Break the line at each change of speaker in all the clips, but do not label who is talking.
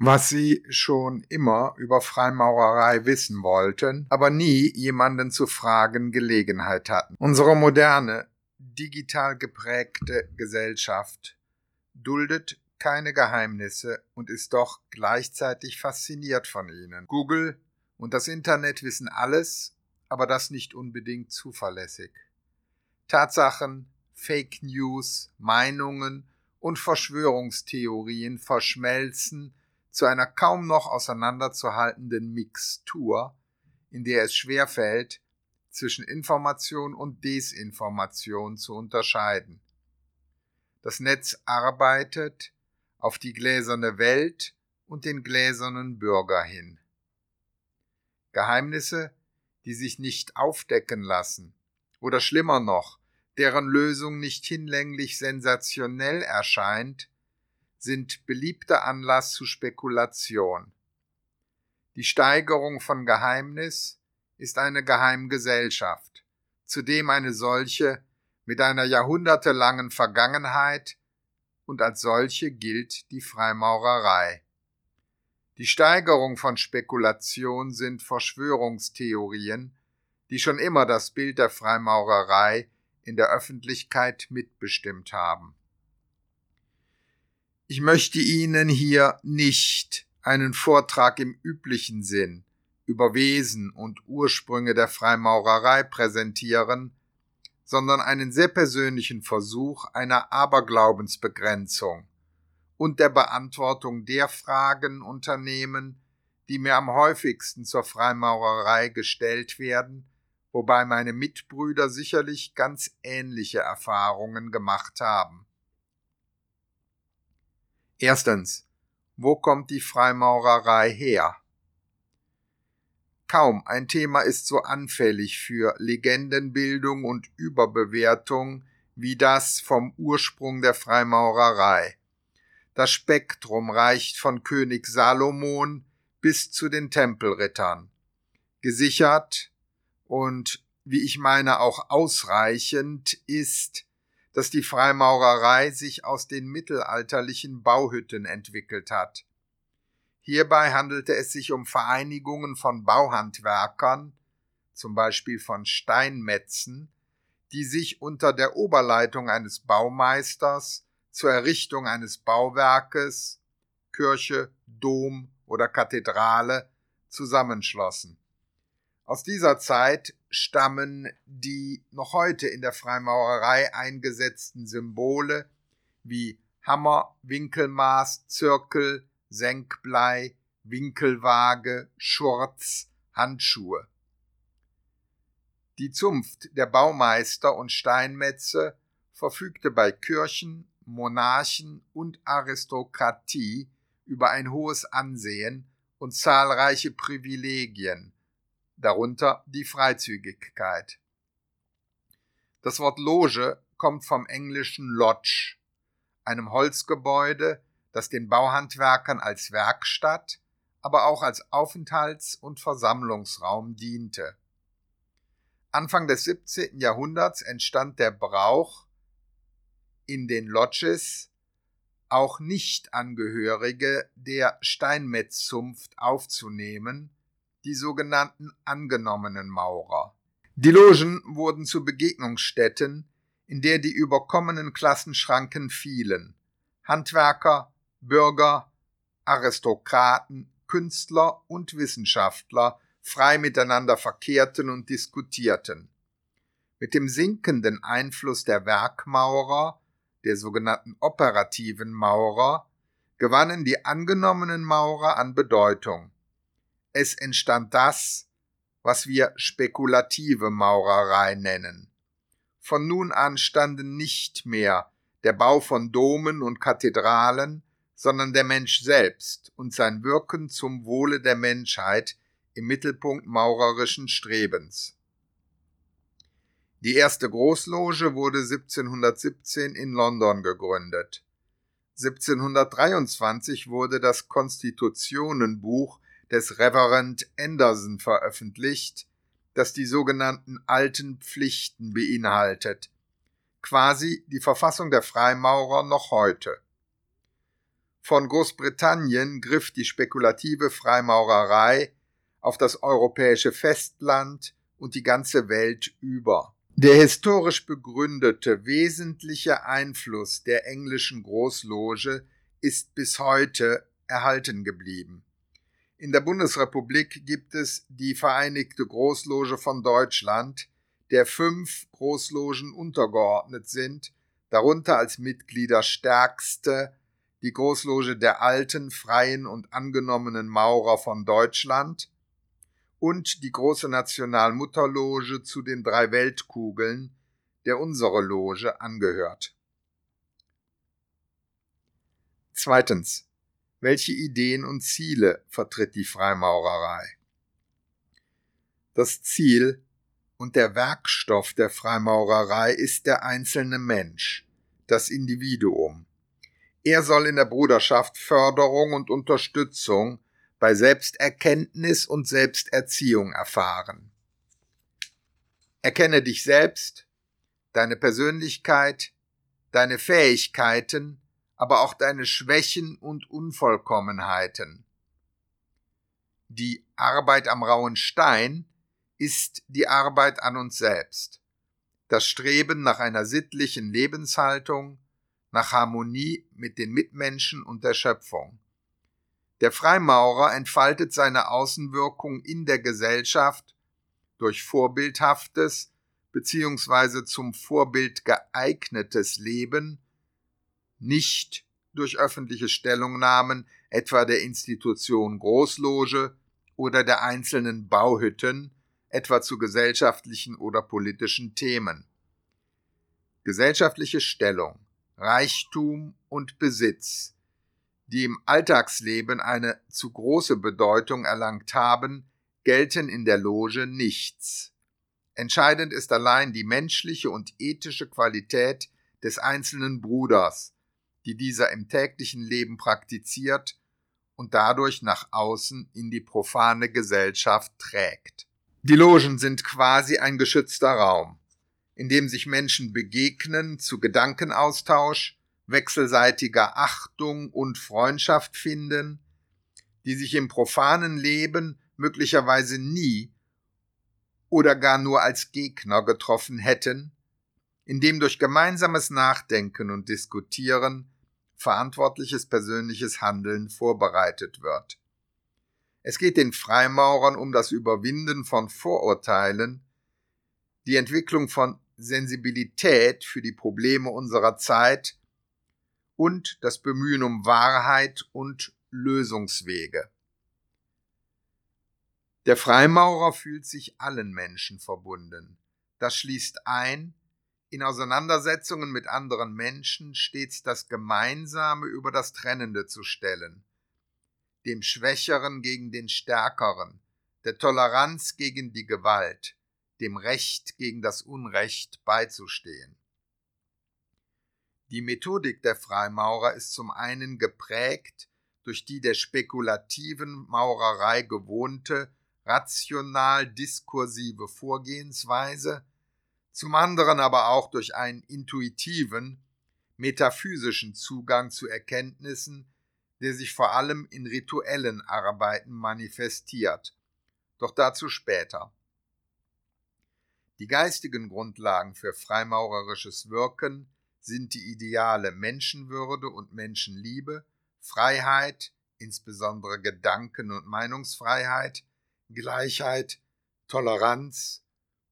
was sie schon immer über Freimaurerei wissen wollten, aber nie jemanden zu fragen Gelegenheit hatten. Unsere moderne, digital geprägte Gesellschaft duldet keine Geheimnisse und ist doch gleichzeitig fasziniert von ihnen. Google und das Internet wissen alles, aber das nicht unbedingt zuverlässig. Tatsachen, Fake News, Meinungen und Verschwörungstheorien verschmelzen zu einer kaum noch auseinanderzuhaltenden Mixtur, in der es schwerfällt, zwischen Information und Desinformation zu unterscheiden. Das Netz arbeitet auf die gläserne Welt und den gläsernen Bürger hin. Geheimnisse, die sich nicht aufdecken lassen, oder schlimmer noch, deren Lösung nicht hinlänglich sensationell erscheint, sind beliebter Anlass zu Spekulation. Die Steigerung von Geheimnis ist eine Geheimgesellschaft, zudem eine solche mit einer jahrhundertelangen Vergangenheit und als solche gilt die Freimaurerei. Die Steigerung von Spekulation sind Verschwörungstheorien, die schon immer das Bild der Freimaurerei in der Öffentlichkeit mitbestimmt haben. Ich möchte Ihnen hier nicht einen Vortrag im üblichen Sinn über Wesen und Ursprünge der Freimaurerei präsentieren, sondern einen sehr persönlichen Versuch einer Aberglaubensbegrenzung und der Beantwortung der Fragen unternehmen, die mir am häufigsten zur Freimaurerei gestellt werden, wobei meine Mitbrüder sicherlich ganz ähnliche Erfahrungen gemacht haben. Erstens. Wo kommt die Freimaurerei her? Kaum ein Thema ist so anfällig für Legendenbildung und Überbewertung wie das vom Ursprung der Freimaurerei. Das Spektrum reicht von König Salomon bis zu den Tempelrittern. Gesichert und, wie ich meine, auch ausreichend ist, dass die Freimaurerei sich aus den mittelalterlichen Bauhütten entwickelt hat. Hierbei handelte es sich um Vereinigungen von Bauhandwerkern, zum Beispiel von Steinmetzen, die sich unter der Oberleitung eines Baumeisters zur Errichtung eines Bauwerkes, Kirche, Dom oder Kathedrale zusammenschlossen. Aus dieser Zeit stammen die noch heute in der Freimaurerei eingesetzten Symbole wie Hammer, Winkelmaß, Zirkel, Senkblei, Winkelwaage, Schurz, Handschuhe. Die Zunft der Baumeister und Steinmetze verfügte bei Kirchen, Monarchen und Aristokratie über ein hohes Ansehen und zahlreiche Privilegien, darunter die Freizügigkeit. Das Wort Loge kommt vom englischen Lodge, einem Holzgebäude, das den Bauhandwerkern als Werkstatt, aber auch als Aufenthalts- und Versammlungsraum diente. Anfang des 17. Jahrhunderts entstand der Brauch, in den Lodges auch Nichtangehörige der Steinmetzzunft aufzunehmen die sogenannten angenommenen Maurer. Die Logen wurden zu Begegnungsstätten, in der die überkommenen Klassenschranken fielen. Handwerker, Bürger, Aristokraten, Künstler und Wissenschaftler frei miteinander verkehrten und diskutierten. Mit dem sinkenden Einfluss der Werkmaurer, der sogenannten operativen Maurer, gewannen die angenommenen Maurer an Bedeutung es entstand das, was wir spekulative Maurerei nennen. Von nun an standen nicht mehr der Bau von Domen und Kathedralen, sondern der Mensch selbst und sein Wirken zum Wohle der Menschheit im Mittelpunkt maurerischen Strebens. Die erste Großloge wurde 1717 in London gegründet. 1723 wurde das Konstitutionenbuch des Reverend Anderson veröffentlicht, das die sogenannten alten Pflichten beinhaltet, quasi die Verfassung der Freimaurer noch heute. Von Großbritannien griff die spekulative Freimaurerei auf das europäische Festland und die ganze Welt über. Der historisch begründete wesentliche Einfluss der englischen Großloge ist bis heute erhalten geblieben. In der Bundesrepublik gibt es die Vereinigte Großloge von Deutschland, der fünf Großlogen untergeordnet sind, darunter als Mitglieder stärkste die Großloge der alten, freien und angenommenen Maurer von Deutschland und die große Nationalmutterloge zu den drei Weltkugeln, der unsere Loge angehört. Zweitens. Welche Ideen und Ziele vertritt die Freimaurerei? Das Ziel und der Werkstoff der Freimaurerei ist der einzelne Mensch, das Individuum. Er soll in der Bruderschaft Förderung und Unterstützung bei Selbsterkenntnis und Selbsterziehung erfahren. Erkenne dich selbst, deine Persönlichkeit, deine Fähigkeiten, aber auch deine Schwächen und Unvollkommenheiten. Die Arbeit am rauen Stein ist die Arbeit an uns selbst, das Streben nach einer sittlichen Lebenshaltung, nach Harmonie mit den Mitmenschen und der Schöpfung. Der Freimaurer entfaltet seine Außenwirkung in der Gesellschaft durch vorbildhaftes bzw. zum Vorbild geeignetes Leben nicht durch öffentliche Stellungnahmen etwa der Institution Großloge oder der einzelnen Bauhütten, etwa zu gesellschaftlichen oder politischen Themen. Gesellschaftliche Stellung, Reichtum und Besitz, die im Alltagsleben eine zu große Bedeutung erlangt haben, gelten in der Loge nichts. Entscheidend ist allein die menschliche und ethische Qualität des einzelnen Bruders, die dieser im täglichen Leben praktiziert und dadurch nach außen in die profane Gesellschaft trägt. Die Logen sind quasi ein geschützter Raum, in dem sich Menschen begegnen zu Gedankenaustausch, wechselseitiger Achtung und Freundschaft finden, die sich im profanen Leben möglicherweise nie oder gar nur als Gegner getroffen hätten, indem durch gemeinsames Nachdenken und Diskutieren verantwortliches persönliches Handeln vorbereitet wird. Es geht den Freimaurern um das Überwinden von Vorurteilen, die Entwicklung von Sensibilität für die Probleme unserer Zeit und das Bemühen um Wahrheit und Lösungswege. Der Freimaurer fühlt sich allen Menschen verbunden. Das schließt ein, in Auseinandersetzungen mit anderen Menschen stets das Gemeinsame über das Trennende zu stellen, dem Schwächeren gegen den Stärkeren, der Toleranz gegen die Gewalt, dem Recht gegen das Unrecht beizustehen. Die Methodik der Freimaurer ist zum einen geprägt durch die der spekulativen Maurerei gewohnte, rational diskursive Vorgehensweise, zum anderen aber auch durch einen intuitiven, metaphysischen Zugang zu Erkenntnissen, der sich vor allem in rituellen Arbeiten manifestiert. Doch dazu später. Die geistigen Grundlagen für freimaurerisches Wirken sind die Ideale Menschenwürde und Menschenliebe, Freiheit, insbesondere Gedanken- und Meinungsfreiheit, Gleichheit, Toleranz,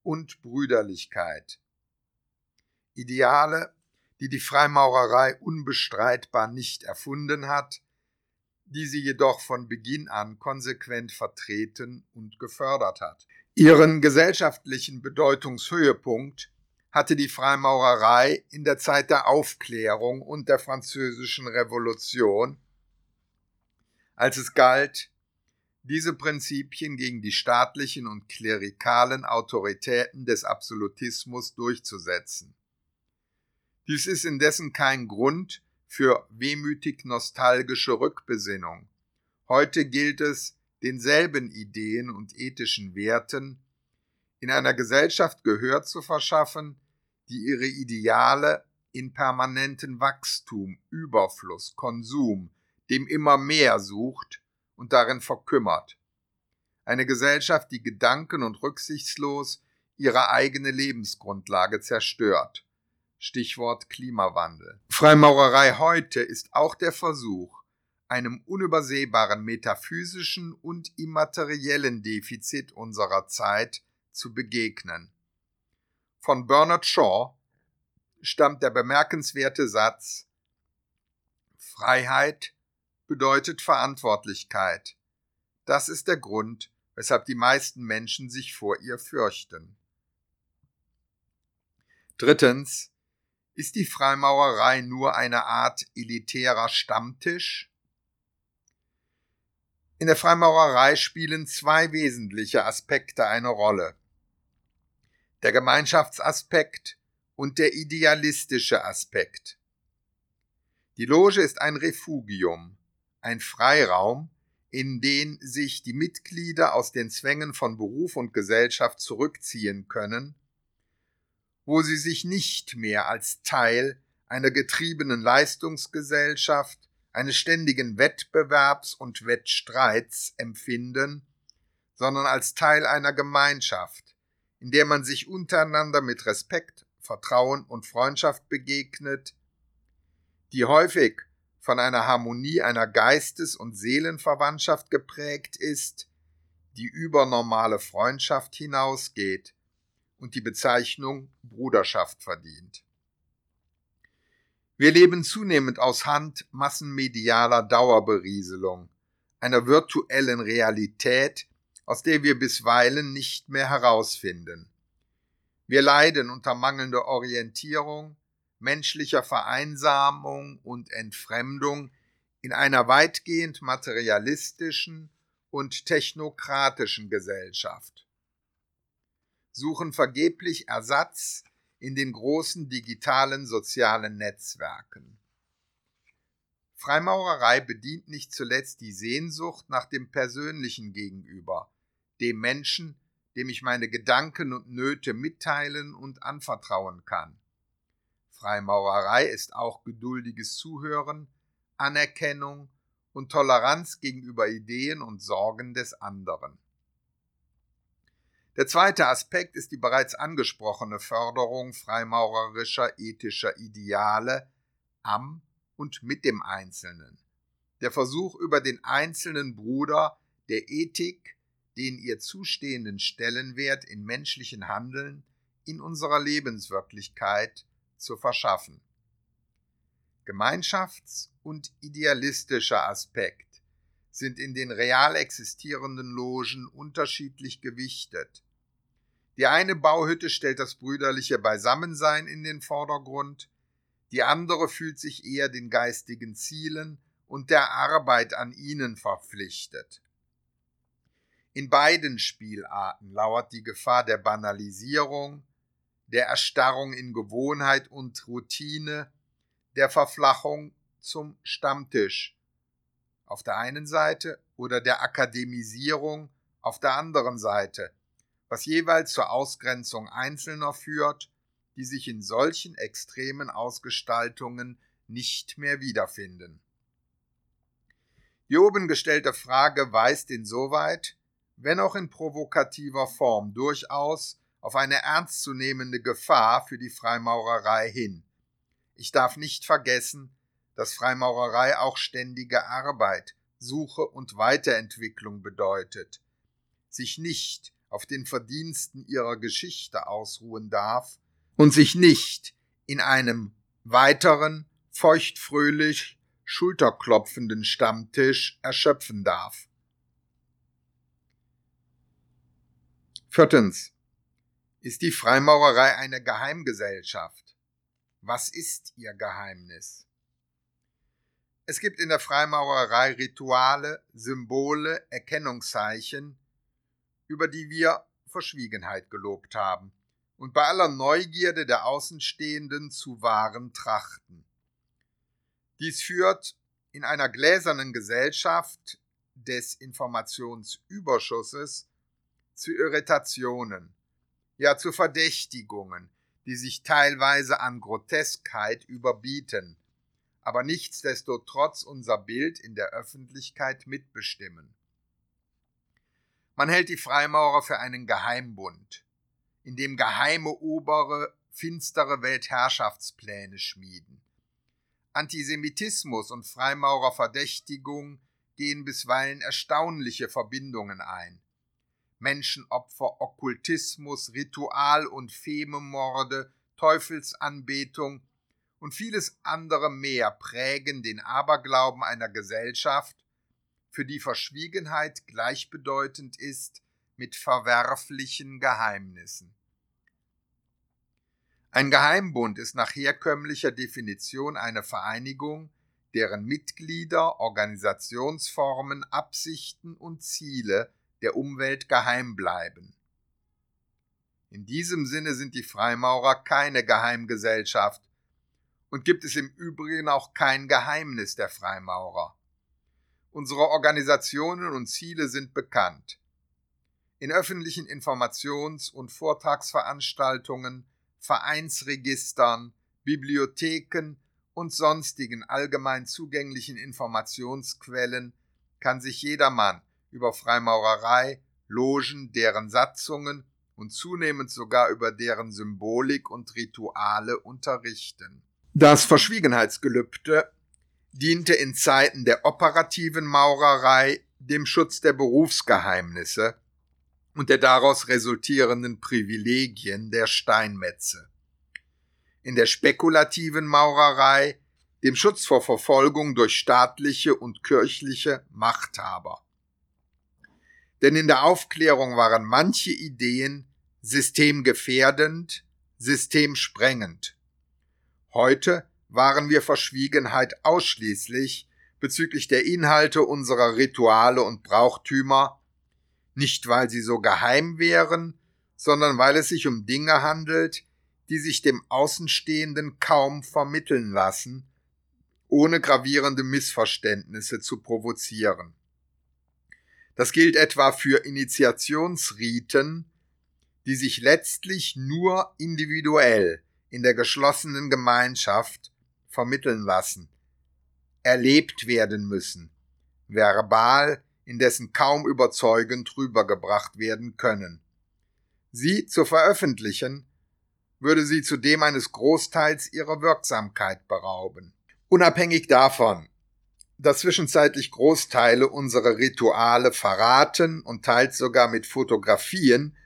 und Brüderlichkeit. Ideale, die die Freimaurerei unbestreitbar nicht erfunden hat, die sie jedoch von Beginn an konsequent vertreten und gefördert hat. Ihren gesellschaftlichen Bedeutungshöhepunkt hatte die Freimaurerei in der Zeit der Aufklärung und der Französischen Revolution, als es galt, diese Prinzipien gegen die staatlichen und klerikalen Autoritäten des Absolutismus durchzusetzen. Dies ist indessen kein Grund für wehmütig nostalgische Rückbesinnung. Heute gilt es, denselben Ideen und ethischen Werten in einer Gesellschaft Gehör zu verschaffen, die ihre Ideale in permanenten Wachstum, Überfluss, Konsum, dem immer mehr sucht und darin verkümmert. Eine Gesellschaft, die gedanken- und rücksichtslos ihre eigene Lebensgrundlage zerstört. Stichwort Klimawandel. Freimaurerei heute ist auch der Versuch, einem unübersehbaren metaphysischen und immateriellen Defizit unserer Zeit zu begegnen. Von Bernard Shaw stammt der bemerkenswerte Satz Freiheit bedeutet Verantwortlichkeit. Das ist der Grund, weshalb die meisten Menschen sich vor ihr fürchten. Drittens, ist die Freimaurerei nur eine Art elitärer Stammtisch? In der Freimaurerei spielen zwei wesentliche Aspekte eine Rolle. Der Gemeinschaftsaspekt und der idealistische Aspekt. Die Loge ist ein Refugium, ein Freiraum, in den sich die Mitglieder aus den Zwängen von Beruf und Gesellschaft zurückziehen können wo sie sich nicht mehr als Teil einer getriebenen Leistungsgesellschaft, eines ständigen Wettbewerbs und Wettstreits empfinden, sondern als Teil einer Gemeinschaft, in der man sich untereinander mit Respekt, Vertrauen und Freundschaft begegnet, die häufig von einer Harmonie einer Geistes- und Seelenverwandtschaft geprägt ist, die über normale Freundschaft hinausgeht, und die Bezeichnung Bruderschaft verdient. Wir leben zunehmend aus Hand massenmedialer Dauerberieselung, einer virtuellen Realität, aus der wir bisweilen nicht mehr herausfinden. Wir leiden unter mangelnder Orientierung, menschlicher Vereinsamung und Entfremdung in einer weitgehend materialistischen und technokratischen Gesellschaft suchen vergeblich Ersatz in den großen digitalen sozialen Netzwerken. Freimaurerei bedient nicht zuletzt die Sehnsucht nach dem persönlichen Gegenüber, dem Menschen, dem ich meine Gedanken und Nöte mitteilen und anvertrauen kann. Freimaurerei ist auch geduldiges Zuhören, Anerkennung und Toleranz gegenüber Ideen und Sorgen des anderen. Der zweite Aspekt ist die bereits angesprochene Förderung freimaurerischer ethischer Ideale am und mit dem Einzelnen. Der Versuch über den einzelnen Bruder der Ethik, den ihr zustehenden Stellenwert in menschlichen Handeln in unserer Lebenswirklichkeit zu verschaffen. Gemeinschafts- und idealistischer Aspekt sind in den real existierenden Logen unterschiedlich gewichtet. Die eine Bauhütte stellt das brüderliche Beisammensein in den Vordergrund, die andere fühlt sich eher den geistigen Zielen und der Arbeit an ihnen verpflichtet. In beiden Spielarten lauert die Gefahr der Banalisierung, der Erstarrung in Gewohnheit und Routine, der Verflachung zum Stammtisch auf der einen Seite oder der Akademisierung auf der anderen Seite, was jeweils zur Ausgrenzung Einzelner führt, die sich in solchen extremen Ausgestaltungen nicht mehr wiederfinden. Die oben gestellte Frage weist insoweit, wenn auch in provokativer Form, durchaus auf eine ernstzunehmende Gefahr für die Freimaurerei hin. Ich darf nicht vergessen, dass Freimaurerei auch ständige Arbeit, Suche und Weiterentwicklung bedeutet, sich nicht auf den Verdiensten ihrer Geschichte ausruhen darf und sich nicht in einem weiteren, feuchtfröhlich schulterklopfenden Stammtisch erschöpfen darf. Viertens. Ist die Freimaurerei eine Geheimgesellschaft? Was ist ihr Geheimnis? Es gibt in der Freimaurerei Rituale, Symbole, Erkennungszeichen, über die wir Verschwiegenheit gelobt haben und bei aller Neugierde der Außenstehenden zu wahren Trachten. Dies führt in einer gläsernen Gesellschaft des Informationsüberschusses zu Irritationen, ja zu Verdächtigungen, die sich teilweise an Groteskheit überbieten, aber nichtsdestotrotz unser Bild in der Öffentlichkeit mitbestimmen. Man hält die Freimaurer für einen Geheimbund, in dem geheime Obere finstere Weltherrschaftspläne schmieden. Antisemitismus und Freimaurerverdächtigung gehen bisweilen erstaunliche Verbindungen ein. Menschenopfer, Okkultismus, Ritual- und Fememorde, Teufelsanbetung und vieles andere mehr prägen den Aberglauben einer Gesellschaft, für die Verschwiegenheit gleichbedeutend ist mit verwerflichen Geheimnissen. Ein Geheimbund ist nach herkömmlicher Definition eine Vereinigung, deren Mitglieder, Organisationsformen, Absichten und Ziele der Umwelt geheim bleiben. In diesem Sinne sind die Freimaurer keine Geheimgesellschaft und gibt es im Übrigen auch kein Geheimnis der Freimaurer. Unsere Organisationen und Ziele sind bekannt. In öffentlichen Informations- und Vortragsveranstaltungen Vereinsregistern, Bibliotheken und sonstigen allgemein zugänglichen Informationsquellen kann sich jedermann über Freimaurerei, Logen, deren Satzungen und zunehmend sogar über deren Symbolik und Rituale unterrichten. Das Verschwiegenheitsgelübde diente in Zeiten der operativen Maurerei dem Schutz der Berufsgeheimnisse und der daraus resultierenden Privilegien der Steinmetze. In der spekulativen Maurerei dem Schutz vor Verfolgung durch staatliche und kirchliche Machthaber. Denn in der Aufklärung waren manche Ideen systemgefährdend, systemsprengend. Heute waren wir Verschwiegenheit ausschließlich bezüglich der Inhalte unserer Rituale und Brauchtümer nicht weil sie so geheim wären, sondern weil es sich um Dinge handelt, die sich dem Außenstehenden kaum vermitteln lassen, ohne gravierende Missverständnisse zu provozieren. Das gilt etwa für Initiationsriten, die sich letztlich nur individuell in der geschlossenen Gemeinschaft vermitteln lassen, erlebt werden müssen, verbal indessen kaum überzeugend rübergebracht werden können. Sie zu veröffentlichen, würde sie zudem eines Großteils ihrer Wirksamkeit berauben. Unabhängig davon, dass zwischenzeitlich Großteile unserer Rituale verraten und teils sogar mit Fotografien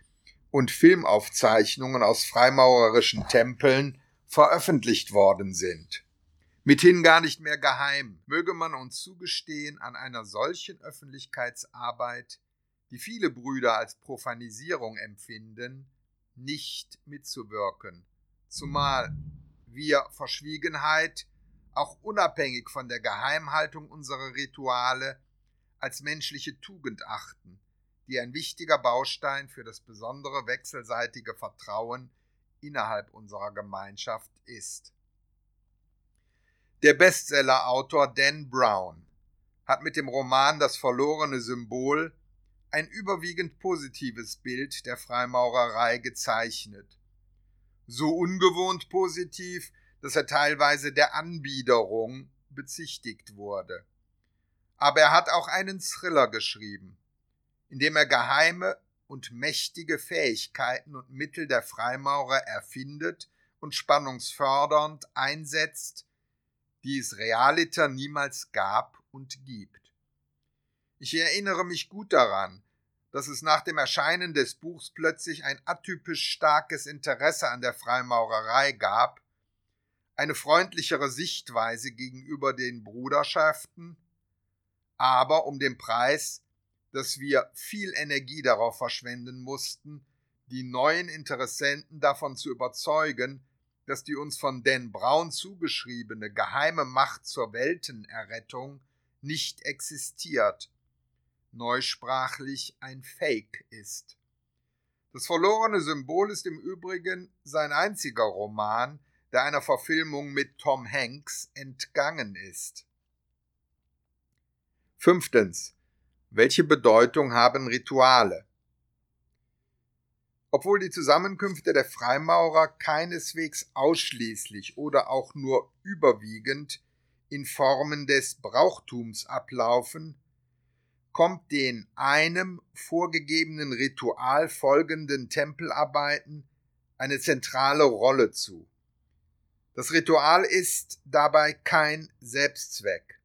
und Filmaufzeichnungen aus freimaurerischen Tempeln veröffentlicht worden sind mithin gar nicht mehr geheim. Möge man uns zugestehen, an einer solchen Öffentlichkeitsarbeit, die viele Brüder als Profanisierung empfinden, nicht mitzuwirken, zumal wir Verschwiegenheit auch unabhängig von der Geheimhaltung unserer Rituale als menschliche Tugend achten, die ein wichtiger Baustein für das besondere wechselseitige Vertrauen innerhalb unserer Gemeinschaft ist. Der Bestsellerautor Dan Brown hat mit dem Roman Das verlorene Symbol ein überwiegend positives Bild der Freimaurerei gezeichnet. So ungewohnt positiv, dass er teilweise der Anbiederung bezichtigt wurde. Aber er hat auch einen Thriller geschrieben, in dem er geheime und mächtige Fähigkeiten und Mittel der Freimaurer erfindet und spannungsfördernd einsetzt, die es realiter niemals gab und gibt. Ich erinnere mich gut daran, dass es nach dem Erscheinen des Buchs plötzlich ein atypisch starkes Interesse an der Freimaurerei gab, eine freundlichere Sichtweise gegenüber den Bruderschaften, aber um den Preis, dass wir viel Energie darauf verschwenden mussten, die neuen Interessenten davon zu überzeugen, dass die uns von Dan Brown zugeschriebene geheime Macht zur Weltenerrettung nicht existiert, neusprachlich ein Fake ist. Das verlorene Symbol ist im Übrigen sein einziger Roman, der einer Verfilmung mit Tom Hanks entgangen ist. Fünftens. Welche Bedeutung haben Rituale? Obwohl die Zusammenkünfte der Freimaurer keineswegs ausschließlich oder auch nur überwiegend in Formen des Brauchtums ablaufen, kommt den einem vorgegebenen Ritual folgenden Tempelarbeiten eine zentrale Rolle zu. Das Ritual ist dabei kein Selbstzweck.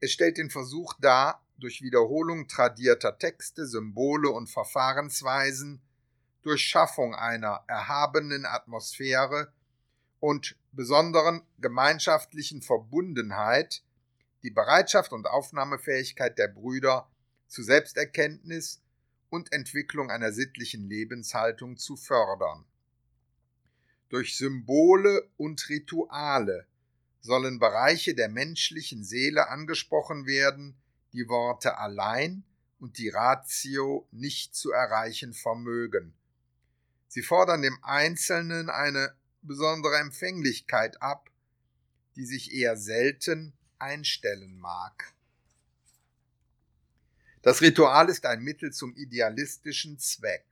Es stellt den Versuch dar, durch Wiederholung tradierter Texte, Symbole und Verfahrensweisen, durch Schaffung einer erhabenen Atmosphäre und besonderen gemeinschaftlichen Verbundenheit die Bereitschaft und Aufnahmefähigkeit der Brüder zu Selbsterkenntnis und Entwicklung einer sittlichen Lebenshaltung zu fördern. Durch Symbole und Rituale sollen Bereiche der menschlichen Seele angesprochen werden, die Worte allein und die Ratio nicht zu erreichen vermögen. Sie fordern dem Einzelnen eine besondere Empfänglichkeit ab, die sich eher selten einstellen mag. Das Ritual ist ein Mittel zum idealistischen Zweck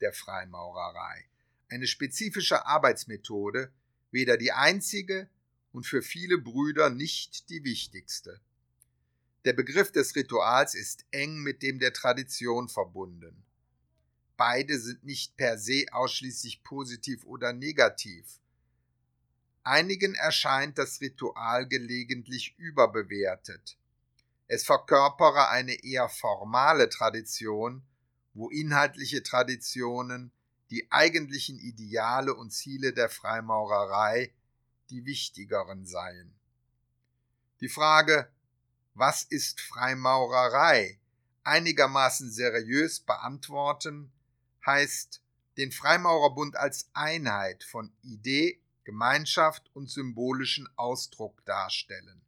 der Freimaurerei, eine spezifische Arbeitsmethode, weder die einzige und für viele Brüder nicht die wichtigste. Der Begriff des Rituals ist eng mit dem der Tradition verbunden. Beide sind nicht per se ausschließlich positiv oder negativ. Einigen erscheint das Ritual gelegentlich überbewertet. Es verkörpere eine eher formale Tradition, wo inhaltliche Traditionen, die eigentlichen Ideale und Ziele der Freimaurerei, die wichtigeren seien. Die Frage, was ist Freimaurerei, einigermaßen seriös beantworten, heißt den Freimaurerbund als Einheit von Idee, Gemeinschaft und symbolischen Ausdruck darstellen.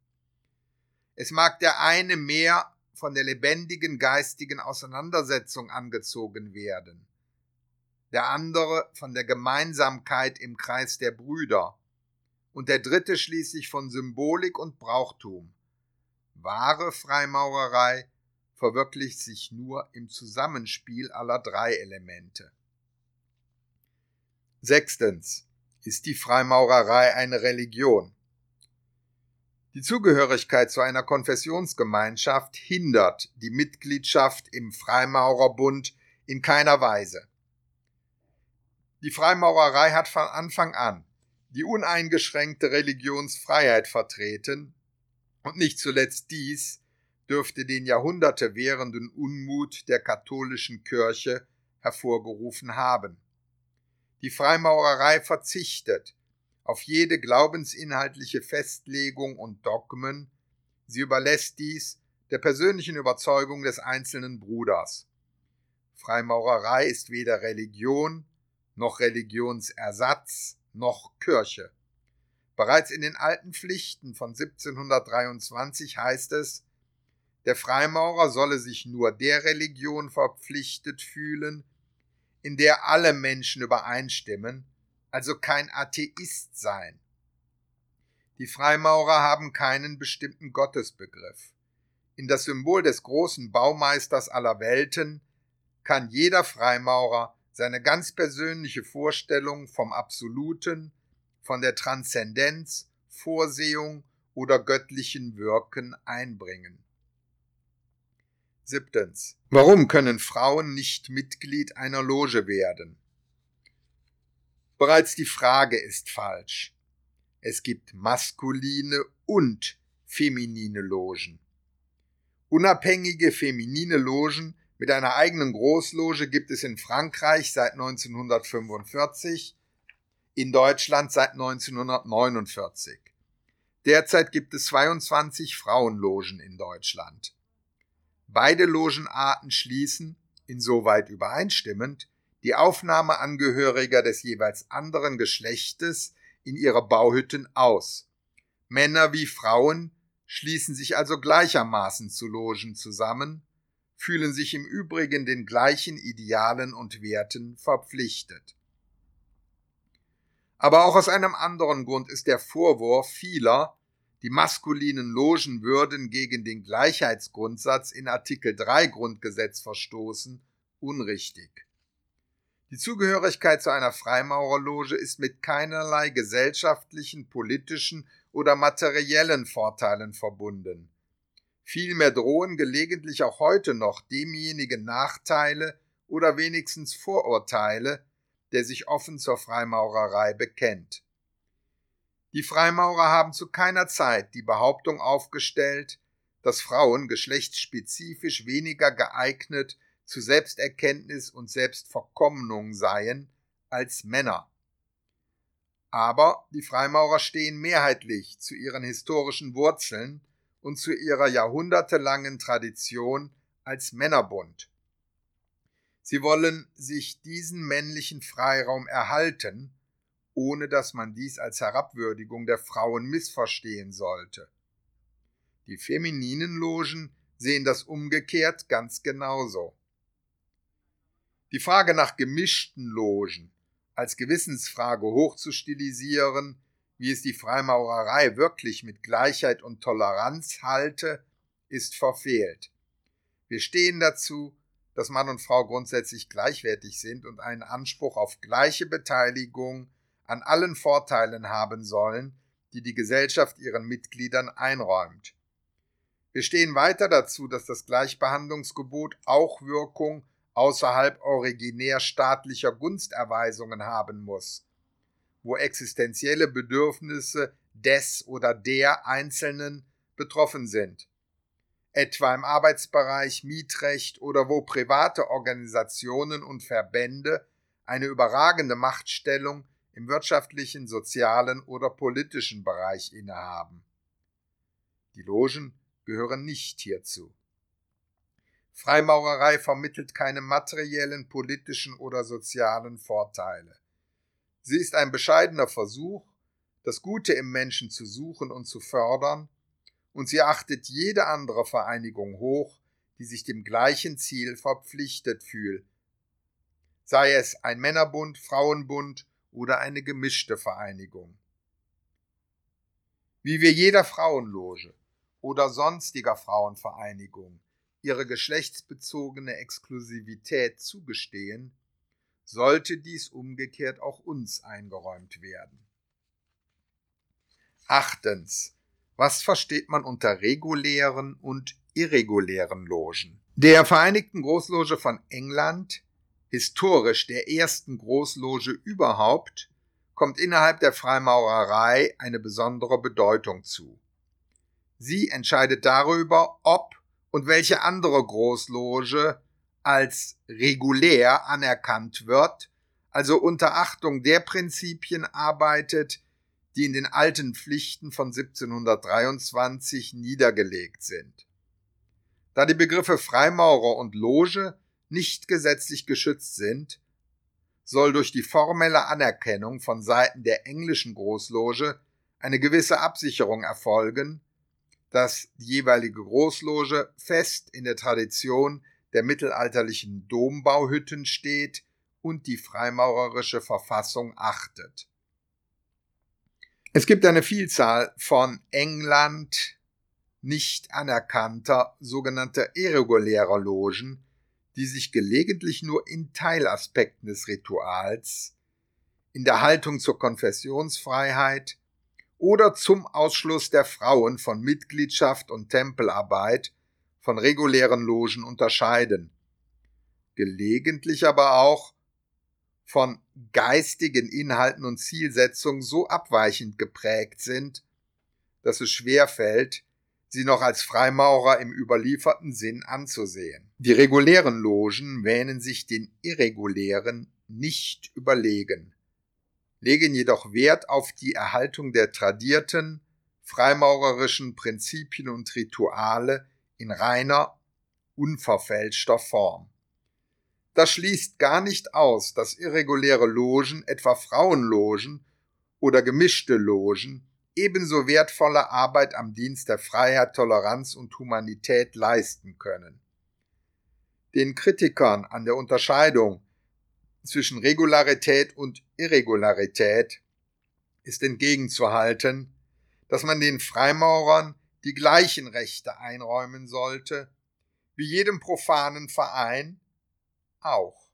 Es mag der eine mehr von der lebendigen geistigen Auseinandersetzung angezogen werden, der andere von der Gemeinsamkeit im Kreis der Brüder und der dritte schließlich von Symbolik und Brauchtum. Wahre Freimaurerei verwirklicht sich nur im Zusammenspiel aller drei Elemente. Sechstens. Ist die Freimaurerei eine Religion? Die Zugehörigkeit zu einer Konfessionsgemeinschaft hindert die Mitgliedschaft im Freimaurerbund in keiner Weise. Die Freimaurerei hat von Anfang an die uneingeschränkte Religionsfreiheit vertreten und nicht zuletzt dies dürfte den Jahrhunderte währenden Unmut der katholischen Kirche hervorgerufen haben. Die Freimaurerei verzichtet auf jede glaubensinhaltliche Festlegung und Dogmen, sie überlässt dies der persönlichen Überzeugung des einzelnen Bruders. Freimaurerei ist weder Religion noch Religionsersatz noch Kirche. Bereits in den alten Pflichten von 1723 heißt es, der Freimaurer solle sich nur der Religion verpflichtet fühlen, in der alle Menschen übereinstimmen, also kein Atheist sein. Die Freimaurer haben keinen bestimmten Gottesbegriff. In das Symbol des großen Baumeisters aller Welten kann jeder Freimaurer seine ganz persönliche Vorstellung vom Absoluten, von der Transzendenz, Vorsehung oder göttlichen Wirken einbringen. Siebtens. Warum können Frauen nicht Mitglied einer Loge werden? Bereits die Frage ist falsch. Es gibt maskuline und feminine Logen. Unabhängige feminine Logen mit einer eigenen Großloge gibt es in Frankreich seit 1945, in Deutschland seit 1949. Derzeit gibt es 22 Frauenlogen in Deutschland. Beide Logenarten schließen, insoweit übereinstimmend, die Aufnahme Angehöriger des jeweils anderen Geschlechtes in ihre Bauhütten aus. Männer wie Frauen schließen sich also gleichermaßen zu Logen zusammen, fühlen sich im Übrigen den gleichen Idealen und Werten verpflichtet. Aber auch aus einem anderen Grund ist der Vorwurf vieler, die maskulinen Logen würden gegen den Gleichheitsgrundsatz in Artikel 3 Grundgesetz verstoßen, unrichtig. Die Zugehörigkeit zu einer Freimaurerloge ist mit keinerlei gesellschaftlichen, politischen oder materiellen Vorteilen verbunden. Vielmehr drohen gelegentlich auch heute noch demjenigen Nachteile oder wenigstens Vorurteile, der sich offen zur Freimaurerei bekennt. Die Freimaurer haben zu keiner Zeit die Behauptung aufgestellt, dass Frauen geschlechtsspezifisch weniger geeignet zu Selbsterkenntnis und Selbstverkommnung seien als Männer. Aber die Freimaurer stehen mehrheitlich zu ihren historischen Wurzeln und zu ihrer jahrhundertelangen Tradition als Männerbund. Sie wollen sich diesen männlichen Freiraum erhalten, ohne dass man dies als Herabwürdigung der Frauen missverstehen sollte. Die femininen Logen sehen das umgekehrt ganz genauso. Die Frage nach gemischten Logen als Gewissensfrage hochzustilisieren, wie es die Freimaurerei wirklich mit Gleichheit und Toleranz halte, ist verfehlt. Wir stehen dazu, dass Mann und Frau grundsätzlich gleichwertig sind und einen Anspruch auf gleiche Beteiligung an allen Vorteilen haben sollen, die die Gesellschaft ihren Mitgliedern einräumt. Wir stehen weiter dazu, dass das Gleichbehandlungsgebot auch Wirkung außerhalb originär staatlicher Gunsterweisungen haben muss, wo existenzielle Bedürfnisse des oder der Einzelnen betroffen sind, etwa im Arbeitsbereich, Mietrecht oder wo private Organisationen und Verbände eine überragende Machtstellung im wirtschaftlichen, sozialen oder politischen Bereich innehaben. Die Logen gehören nicht hierzu. Freimaurerei vermittelt keine materiellen, politischen oder sozialen Vorteile. Sie ist ein bescheidener Versuch, das Gute im Menschen zu suchen und zu fördern, und sie achtet jede andere Vereinigung hoch, die sich dem gleichen Ziel verpflichtet fühlt, sei es ein Männerbund, Frauenbund oder eine gemischte Vereinigung. Wie wir jeder Frauenloge, oder sonstiger Frauenvereinigung ihre geschlechtsbezogene Exklusivität zugestehen, sollte dies umgekehrt auch uns eingeräumt werden. Achtens. Was versteht man unter regulären und irregulären Logen? Der Vereinigten Großloge von England, historisch der ersten Großloge überhaupt, kommt innerhalb der Freimaurerei eine besondere Bedeutung zu. Sie entscheidet darüber, ob und welche andere Großloge als regulär anerkannt wird, also unter Achtung der Prinzipien arbeitet, die in den alten Pflichten von 1723 niedergelegt sind. Da die Begriffe Freimaurer und Loge nicht gesetzlich geschützt sind, soll durch die formelle Anerkennung von Seiten der englischen Großloge eine gewisse Absicherung erfolgen, dass die jeweilige Großloge fest in der Tradition der mittelalterlichen Dombauhütten steht und die freimaurerische Verfassung achtet. Es gibt eine Vielzahl von England nicht anerkannter sogenannter irregulärer Logen, die sich gelegentlich nur in Teilaspekten des Rituals, in der Haltung zur Konfessionsfreiheit, oder zum Ausschluss der Frauen von Mitgliedschaft und Tempelarbeit von regulären Logen unterscheiden, gelegentlich aber auch von geistigen Inhalten und Zielsetzungen so abweichend geprägt sind, dass es schwer fällt, sie noch als Freimaurer im überlieferten Sinn anzusehen. Die regulären Logen wähnen sich den irregulären nicht überlegen legen jedoch Wert auf die Erhaltung der tradierten, freimaurerischen Prinzipien und Rituale in reiner, unverfälschter Form. Das schließt gar nicht aus, dass irreguläre Logen, etwa Frauenlogen oder gemischte Logen, ebenso wertvolle Arbeit am Dienst der Freiheit, Toleranz und Humanität leisten können. Den Kritikern an der Unterscheidung zwischen Regularität und Irregularität ist entgegenzuhalten, dass man den Freimaurern die gleichen Rechte einräumen sollte, wie jedem profanen Verein auch,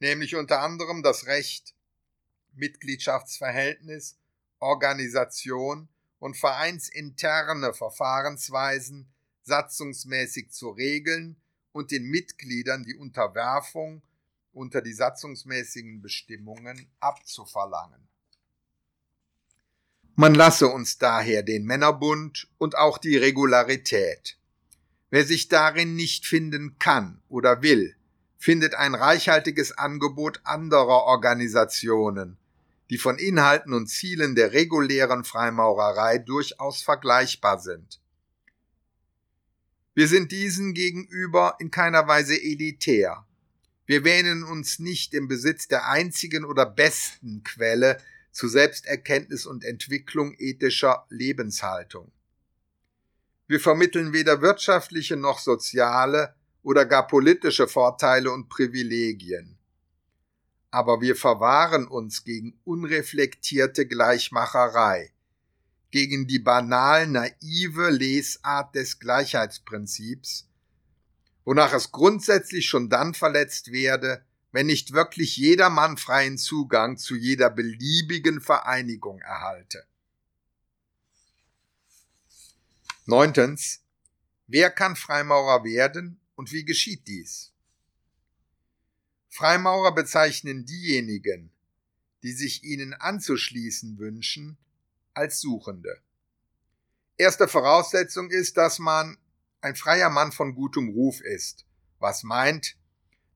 nämlich unter anderem das Recht, Mitgliedschaftsverhältnis, Organisation und vereinsinterne Verfahrensweisen satzungsmäßig zu regeln und den Mitgliedern die Unterwerfung unter die satzungsmäßigen Bestimmungen abzuverlangen. Man lasse uns daher den Männerbund und auch die Regularität. Wer sich darin nicht finden kann oder will, findet ein reichhaltiges Angebot anderer Organisationen, die von Inhalten und Zielen der regulären Freimaurerei durchaus vergleichbar sind. Wir sind diesen gegenüber in keiner Weise elitär. Wir wähnen uns nicht im Besitz der einzigen oder besten Quelle zu Selbsterkenntnis und Entwicklung ethischer Lebenshaltung. Wir vermitteln weder wirtschaftliche noch soziale oder gar politische Vorteile und Privilegien. Aber wir verwahren uns gegen unreflektierte Gleichmacherei, gegen die banal naive Lesart des Gleichheitsprinzips, wonach es grundsätzlich schon dann verletzt werde, wenn nicht wirklich jeder Mann freien Zugang zu jeder beliebigen Vereinigung erhalte. Neuntens. Wer kann Freimaurer werden und wie geschieht dies? Freimaurer bezeichnen diejenigen, die sich ihnen anzuschließen wünschen, als Suchende. Erste Voraussetzung ist, dass man ein freier Mann von gutem Ruf ist, was meint,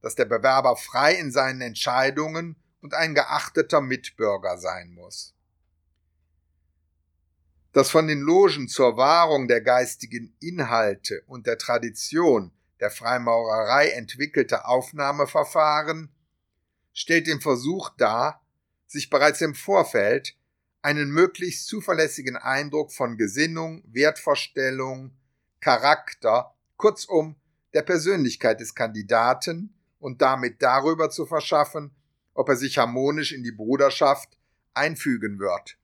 dass der Bewerber frei in seinen Entscheidungen und ein geachteter Mitbürger sein muss. Das von den Logen zur Wahrung der geistigen Inhalte und der Tradition der Freimaurerei entwickelte Aufnahmeverfahren stellt den Versuch dar, sich bereits im Vorfeld einen möglichst zuverlässigen Eindruck von Gesinnung, Wertvorstellung, Charakter, kurzum der Persönlichkeit des Kandidaten und damit darüber zu verschaffen, ob er sich harmonisch in die Bruderschaft einfügen wird.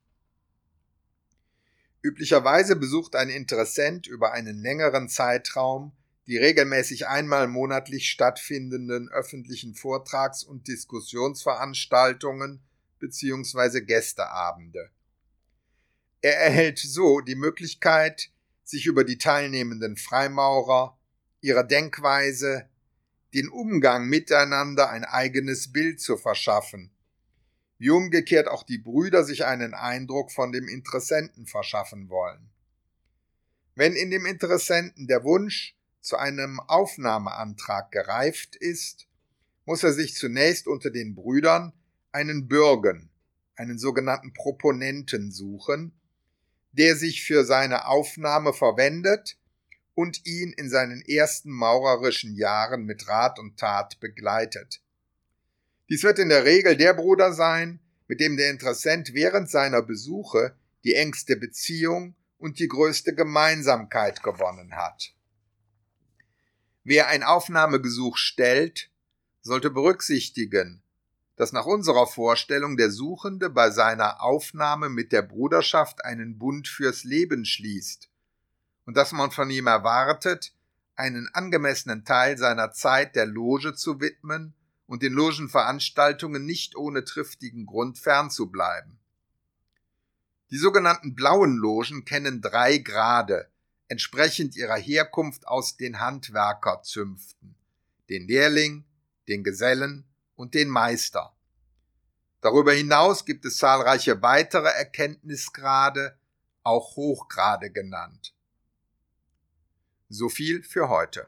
Üblicherweise besucht ein Interessent über einen längeren Zeitraum die regelmäßig einmal monatlich stattfindenden öffentlichen Vortrags- und Diskussionsveranstaltungen bzw. Gästeabende. Er erhält so die Möglichkeit, sich über die teilnehmenden Freimaurer, ihre Denkweise, den Umgang miteinander ein eigenes Bild zu verschaffen, wie umgekehrt auch die Brüder sich einen Eindruck von dem Interessenten verschaffen wollen. Wenn in dem Interessenten der Wunsch zu einem Aufnahmeantrag gereift ist, muss er sich zunächst unter den Brüdern einen Bürgen, einen sogenannten Proponenten suchen, der sich für seine Aufnahme verwendet und ihn in seinen ersten maurerischen Jahren mit Rat und Tat begleitet. Dies wird in der Regel der Bruder sein, mit dem der Interessent während seiner Besuche die engste Beziehung und die größte Gemeinsamkeit gewonnen hat. Wer ein Aufnahmegesuch stellt, sollte berücksichtigen, dass nach unserer Vorstellung der Suchende bei seiner Aufnahme mit der Bruderschaft einen Bund fürs Leben schließt und dass man von ihm erwartet, einen angemessenen Teil seiner Zeit der Loge zu widmen und den Logenveranstaltungen nicht ohne triftigen Grund fernzubleiben. Die sogenannten blauen Logen kennen drei Grade, entsprechend ihrer Herkunft aus den Handwerkerzünften, den Lehrling, den Gesellen und den Meister. Darüber hinaus gibt es zahlreiche weitere Erkenntnisgrade, auch Hochgrade genannt. So viel für heute.